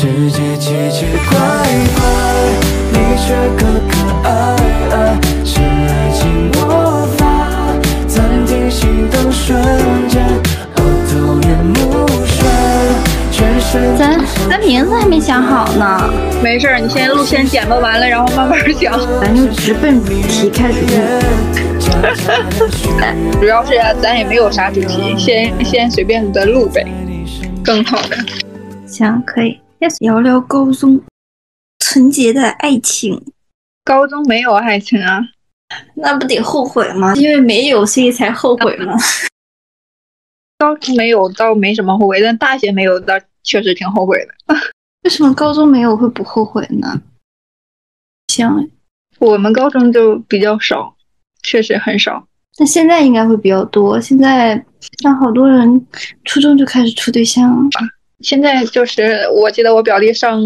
世界奇奇怪怪，你却可可爱爱，是爱情魔法，暂停心动瞬间，哦，头晕目眩，全身咱咱名字还没想好呢，没事儿，你先录先剪吧，完了然后慢慢讲。咱就直奔主题开始录。主要是咱也没有啥主题，先先随便的录呗，更好的。行，可以。聊聊高中纯洁的爱情，高中没有爱情啊？那不得后悔吗？因为没有，所以才后悔吗？高中没有倒没什么后悔，但大学没有倒确实挺后悔的。为什么高中没有会不后悔呢？像我们高中就比较少，确实很少。那现在应该会比较多。现在像好多人初中就开始处对象了。现在就是，我记得我表弟上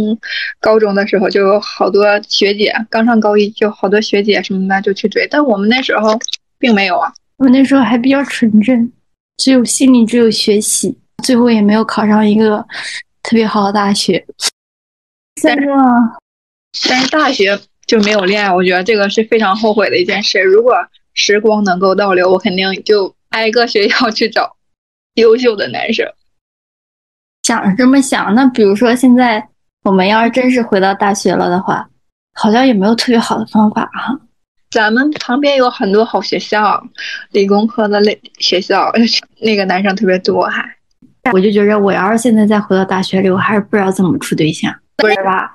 高中的时候，就有好多学姐刚上高一，就好多学姐什么的就去追，但我们那时候并没有啊。我那时候还比较纯真，只有心里只有学习，最后也没有考上一个特别好的大学。但是啊，但是大学就没有恋爱，我觉得这个是非常后悔的一件事。如果时光能够倒流，我肯定就挨个学校去找优秀的男生。想是这么想，那比如说现在我们要是真是回到大学了的话，好像也没有特别好的方法哈。咱们旁边有很多好学校，理工科的类学校，那个男生特别多还。我就觉着，我要是现在再回到大学里，我还是不知道怎么处对象，不是吧？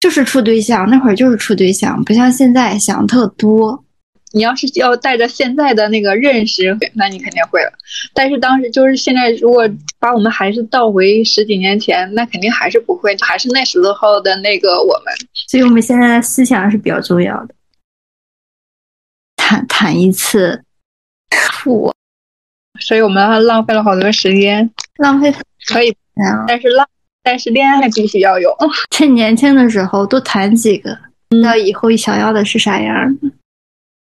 就是处对象，那会儿就是处对象，不像现在想特多。你要是要带着现在的那个认识，那你肯定会了。但是当时就是现在，如果把我们还是倒回十几年前，那肯定还是不会，还是那时候的那个我们。所以我们现在的思想是比较重要的。谈谈一次，我，所以我们浪费了好多时间。浪费可以，但是浪，但是恋爱必须要有。趁年轻的时候多谈几个，知道以后想要的是啥样的。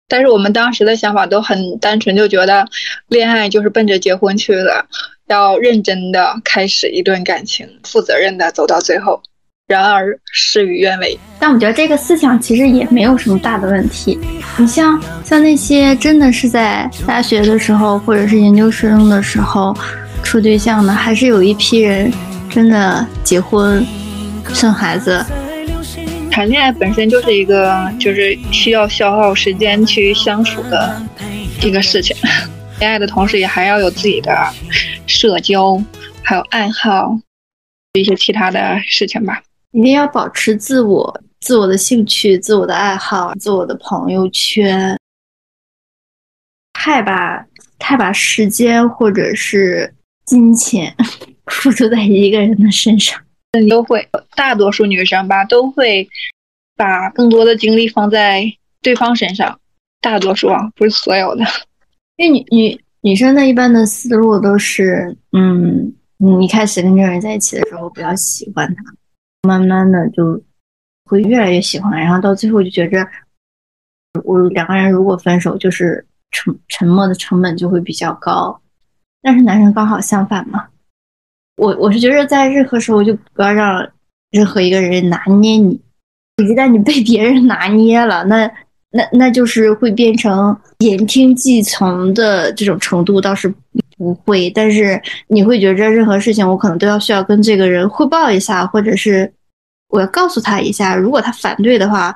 但是我们当时的想法都很单纯，就觉得恋爱就是奔着结婚去的，要认真的开始一段感情，负责任的走到最后。然而事与愿违。但我觉得这个思想其实也没有什么大的问题。你像像那些真的是在大学的时候或者是研究生的时候处对象的，还是有一批人真的结婚生孩子。谈恋爱本身就是一个就是需要消耗时间去相处的一个事情，恋爱的同时也还要有自己的社交，还有爱好，一些其他的事情吧。一定要保持自我、自我的兴趣、自我的爱好、自我的朋友圈。太把太把时间或者是金钱 付出在一个人的身上。都会，大多数女生吧都会把更多的精力放在对方身上。大多数啊，不是所有的。因为女女女生的一般的思路都是，嗯，你开始跟这个人在一起的时候比较喜欢他，慢慢的就会越来越喜欢，然后到最后就觉着，我两个人如果分手，就是沉沉默的成本就会比较高。但是男生刚好相反嘛。我我是觉得在任何时候就不要让任何一个人拿捏你，一旦你被别人拿捏了，那那那就是会变成言听计从的这种程度倒是不会，但是你会觉着任何事情我可能都要需要跟这个人汇报一下，或者是我要告诉他一下，如果他反对的话，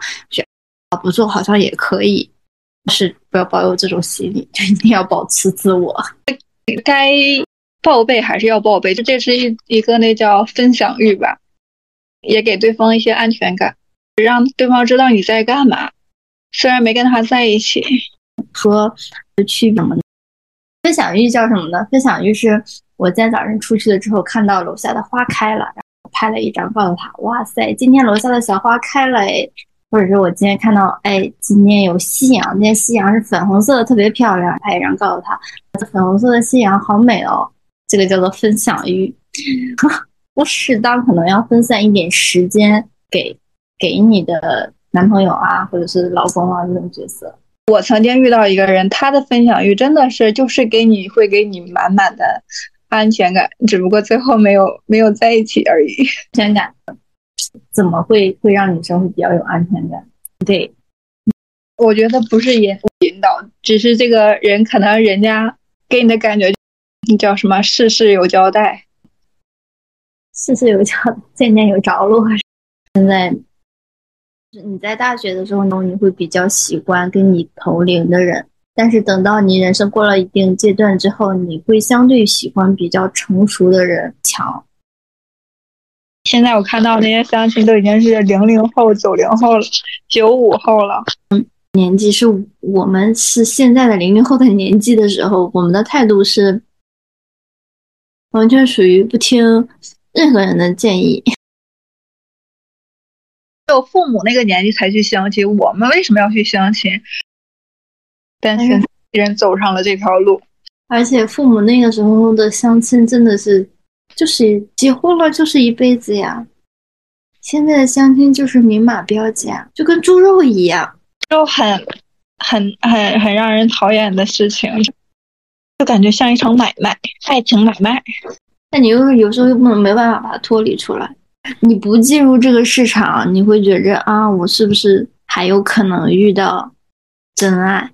不做好像也可以，是不要抱有这种心理，就一定要保持自我，该。报备还是要报备，就这是一一个那叫分享欲吧，也给对方一些安全感，让对方知道你在干嘛。虽然没跟他在一起，说去什么？分享欲叫什么呢？分享欲是我今天早上出去了之后，看到楼下的花开了，然后拍了一张，告诉他：“哇塞，今天楼下的小花开了哎！”或者是我今天看到，哎，今天有夕阳，今天夕阳是粉红色的，特别漂亮，拍一张告诉他：“粉红色的夕阳好美哦。”这个叫做分享欲，我适当可能要分散一点时间给给你的男朋友啊，或者是老公啊这种角色。我曾经遇到一个人，他的分享欲真的是就是给你会给你满满的安全感，只不过最后没有没有在一起而已。安全感，怎么会会让女生会比较有安全感？对，我觉得不是引引导，只是这个人可能人家给你的感觉，叫什么事事有交代，事事有交，渐渐有着落。现在你在大学的时候呢，你会比较喜欢跟你同龄的人，但是等到你人生过了一定阶段之后，你会相对喜欢比较成熟的人强。现在我看到那些相亲都已经是零零后、九零后了、九五后了。嗯，年纪是我们是现在的零零后的年纪的时候，我们的态度是完全属于不听任何人的建议。有父母那个年纪才去相亲，我们为什么要去相亲？但是人走上了这条路，而且父母那个时候的相亲真的是。就是结婚了就是一辈子呀，现在的相亲就是明码标价，就跟猪肉一样，就很很很很让人讨厌的事情，就感觉像一场买卖，爱情买卖。但你又有时候又不能没办法把它脱离出来，你不进入这个市场，你会觉着啊，我是不是还有可能遇到真爱？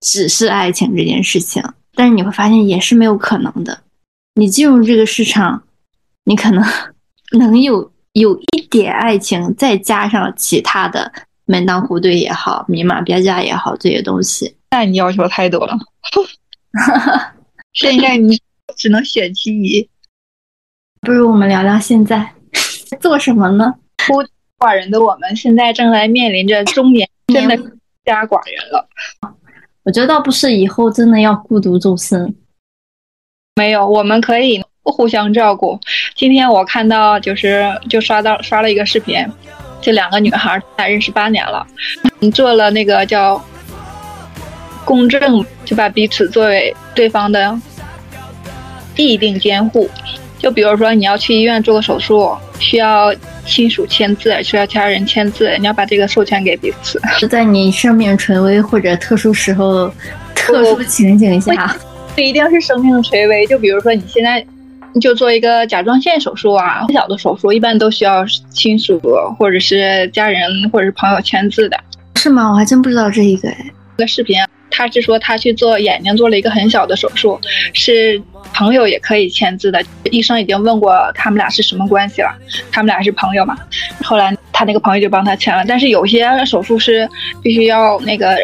只是爱情这件事情，但是你会发现也是没有可能的。你进入这个市场，你可能 能有有一点爱情，再加上其他的门当户对也好，明码标价也好，这些东西，那你要求太多了。现在你只能选其一。不如我们聊聊现在做什么呢？孤寡人的我们，现在正在面临着中年，真的孤家寡人了。我觉得倒不是，以后真的要孤独终生。没有，我们可以互相照顾。今天我看到，就是就刷到刷了一个视频，这两个女孩俩认识八年了，做了那个叫公正，就把彼此作为对方的必定监护。就比如说你要去医院做个手术，需要亲属签字，需要家人签字，你要把这个授权给彼此。是在你生命垂危或者特殊时候、特殊情景下。不一定是生命垂危，就比如说你现在就做一个甲状腺手术啊，小的手术一般都需要亲属或者是家人或者是朋友签字的，是吗？我还真不知道这一个哎。个视频，他是说他去做眼睛做了一个很小的手术，是朋友也可以签字的。医生已经问过他们俩是什么关系了，他们俩是朋友嘛。后来他那个朋友就帮他签了，但是有些手术是必须要那个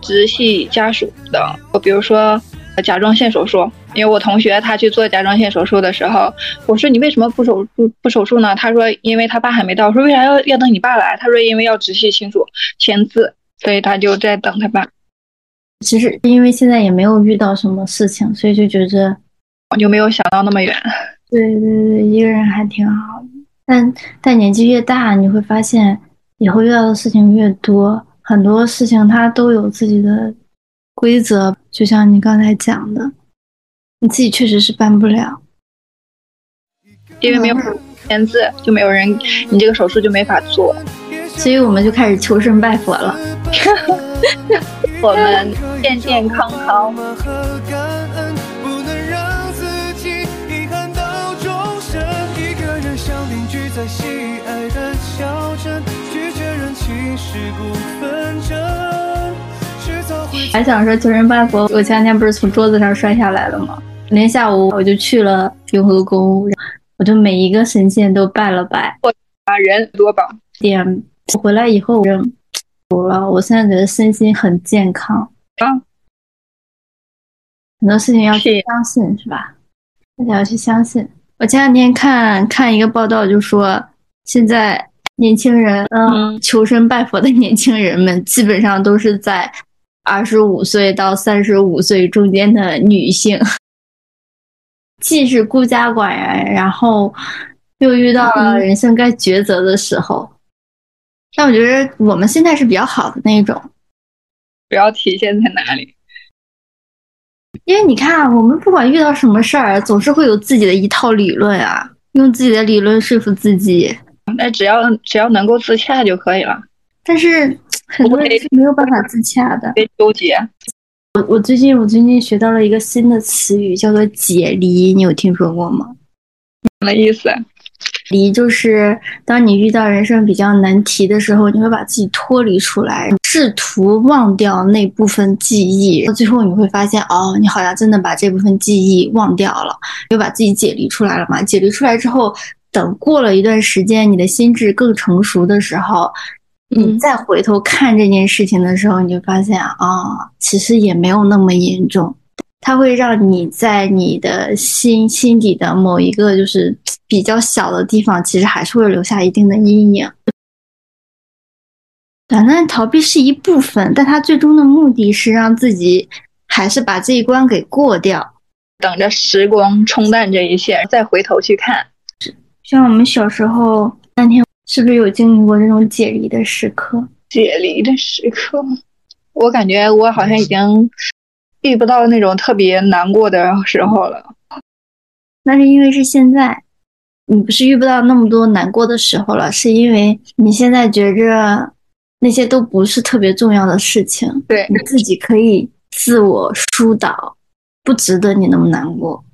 直系家属的，比如说。甲状腺手术，因为我同学他去做甲状腺手术的时候，我说你为什么不手不不手术呢？他说因为他爸还没到。我说为啥要要等你爸来？他说因为要直系亲属签字，所以他就在等他爸。其实因为现在也没有遇到什么事情，所以就觉着就没有想到那么远。对对对，一个人还挺好的。但但年纪越大，你会发现以后遇到的事情越多，很多事情它都有自己的。规则就像你刚才讲的，你自己确实是办不了，因为没有签字，就没有人，你这个手术就没法做，所以我们就开始求神拜佛了。我们健健康康。还想说求神拜佛，我前两天不是从桌子上摔下来了吗？那天下午我就去了雍和宫，我就每一个神仙都拜了拜。我啊，人多吧？点回来以后，人服了。我现在觉得身心很健康啊。很多事情要去相信，是吧？大家要去相信。我前两天看看一个报道，就说现在年轻人，嗯，求神拜佛的年轻人们，基本上都是在。二十五岁到三十五岁中间的女性，既是孤家寡人，然后又遇到了人生该抉择的时候。但我觉得我们现在是比较好的那种。主要体现在哪里？因为你看，我们不管遇到什么事儿，总是会有自己的一套理论啊，用自己的理论说服自己。那只要只要能够自洽就可以了。但是。很多人是没有办法自洽的，别纠结。我我最近我最近学到了一个新的词语，叫做解离，你有听说过吗？什么意思？离就是当你遇到人生比较难题的时候，你会把自己脱离出来，试图忘掉那部分记忆，到最后你会发现，哦，你好像真的把这部分记忆忘掉了，又把自己解离出来了嘛？解离出来之后，等过了一段时间，你的心智更成熟的时候，你再回头看这件事情的时候，你就发现啊，其实也没有那么严重。它会让你在你的心心底的某一个就是比较小的地方，其实还是会留下一定的阴影。短暂逃避是一部分，但它最终的目的是让自己还是把这一关给过掉，等着时光冲淡这一切，再回头去看。像我们小时候那天，是不是有经历过这种解离的时刻？解离的时刻，我感觉我好像已经。遇不到那种特别难过的时候了，那是因为是现在，你不是遇不到那么多难过的时候了，是因为你现在觉着那些都不是特别重要的事情，对你自己可以自我疏导，不值得你那么难过。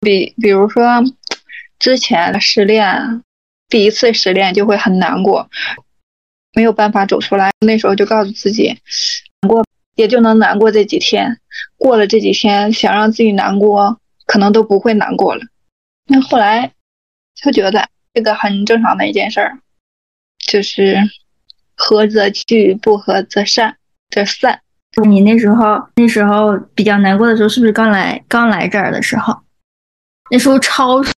比比如说之前失恋，第一次失恋就会很难过，没有办法走出来，那时候就告诉自己难过。也就能难过这几天，过了这几天，想让自己难过，可能都不会难过了。那后来就觉得这个很正常的一件事儿，就是合则聚，不合则散，则散。你那时候那时候比较难过的时候，是不是刚来刚来这儿的时候？那时候超瘦，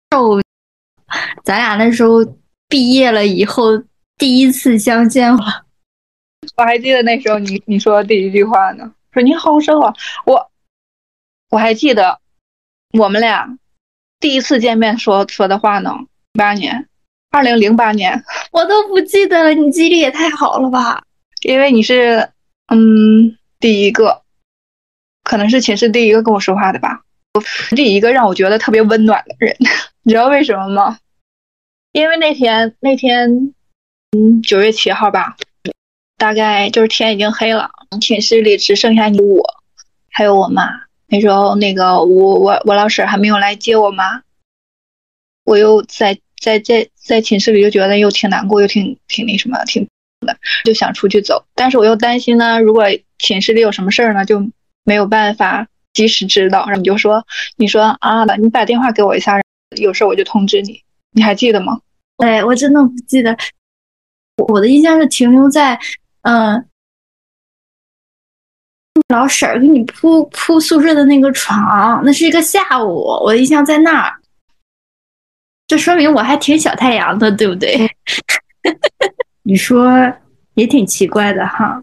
咱俩那时候毕业了以后第一次相见了。我还记得那时候你你说的第一句话呢，说你好瘦啊！我我还记得我们俩第一次见面说说的话呢，八年，二零零八年，我都不记得了。你记忆力也太好了吧？因为你是嗯第一个，可能是寝室第一个跟我说话的吧，第一个让我觉得特别温暖的人。你知道为什么吗？因为那天那天嗯九月七号吧。大概就是天已经黑了，寝室里只剩下你我，还有我妈。那时候，那个我我我老婶还没有来接我妈，我又在在在在寝室里就觉得又挺难过，又挺挺那什么，挺的，就想出去走。但是我又担心呢，如果寝室里有什么事儿呢，就没有办法及时知道。然后你就说，你说啊，你把电话给我一下，有事我就通知你。你还记得吗？哎，我真的不记得，我的印象是停留在。嗯，老婶儿给你铺铺宿舍的那个床，那是一个下午，我的印象在那儿。这说明我还挺小太阳的，对不对？你说也挺奇怪的哈，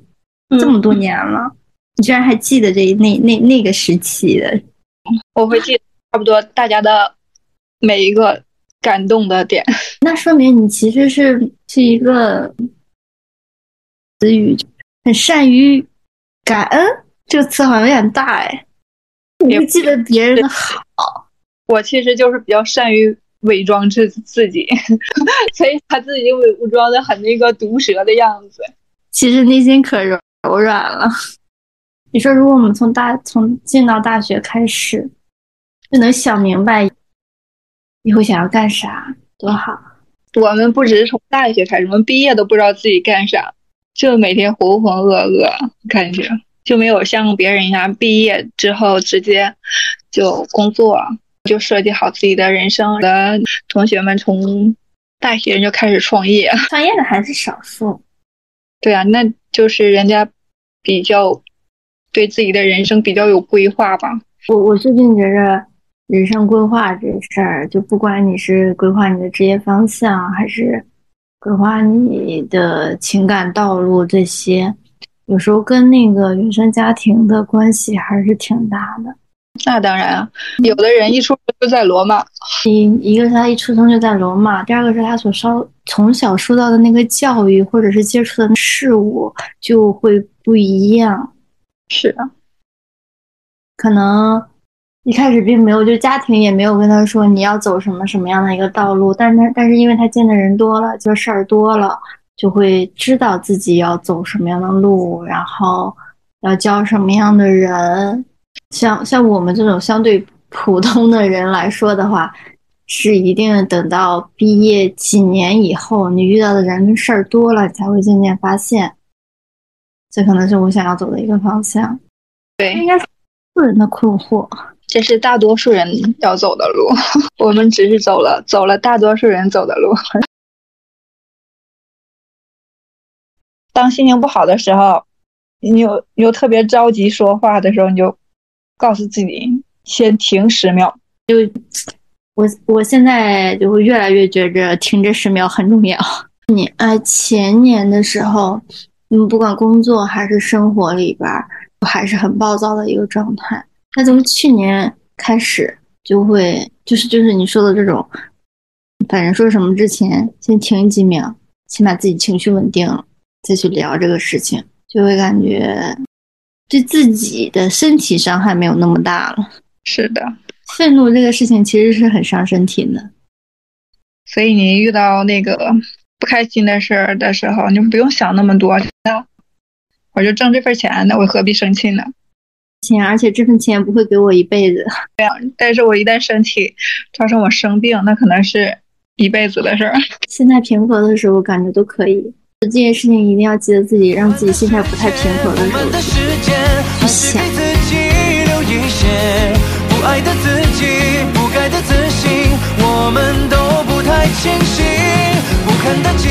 这么多年了，你居然还记得这那那那个时期的？我会记差不多大家的每一个感动的点。那说明你其实是是一个。词语很善于感恩，这个词好像有点大哎。你不记得别人的好，我其实就是比较善于伪装自自己，所以把自己伪武装的很那个毒舌的样子。其实内心可柔柔软了。你说，如果我们从大从进到大学开始，就能想明白以后想要干啥，多好。我们不只是从大学开始，我们毕业都不知道自己干啥。就每天浑浑噩噩，感觉就没有像别人一样毕业之后直接就工作，就设计好自己的人生。的同学们从大学就开始创业，创业的还是少数。对啊，那就是人家比较对自己的人生比较有规划吧。我我最近觉着人生规划这事儿，就不管你是规划你的职业方向，还是。规划你的情感道路，这些有时候跟那个原生家庭的关系还是挺大的。那当然啊，有的人一出生就在罗马，一一个是他一出生就在罗马，第二个是他所受从小受到的那个教育或者是接触的事物就会不一样。是的，可能。一开始并没有，就家庭也没有跟他说你要走什么什么样的一个道路，但他但是因为他见的人多了，就事儿多了，就会知道自己要走什么样的路，然后要交什么样的人。像像我们这种相对普通的人来说的话，是一定等到毕业几年以后，你遇到的人跟事儿多了，才会渐渐发现。这可能是我想要走的一个方向。对，应该是个人的困惑。这是大多数人要走的路，我们只是走了走了大多数人走的路。当心情不好的时候，你又你又特别着急说话的时候，你就告诉自己先停十秒。就我我现在就会越来越觉着停这十秒很重要。你哎，前年的时候，嗯，不管工作还是生活里边，都还是很暴躁的一个状态。那从去年开始，就会就是就是你说的这种，反正说什么之前先停几秒，先把自己情绪稳定了。再去聊这个事情，就会感觉对自己的身体伤害没有那么大了。是的，愤怒这个事情其实是很伤身体的。所以你遇到那个不开心的事儿的时候，你不用想那么多。我就挣这份钱，那我何必生气呢？钱，而且这份钱不会给我一辈子。对呀，但是我一旦生气造成我生病，那可能是一辈子的事儿。现在平和的时候，感觉都可以。这件事情一定要记得自己，让自己心态不太平和的时候去想。不爱的自己，不该的自信，我们都不太清醒。不堪的记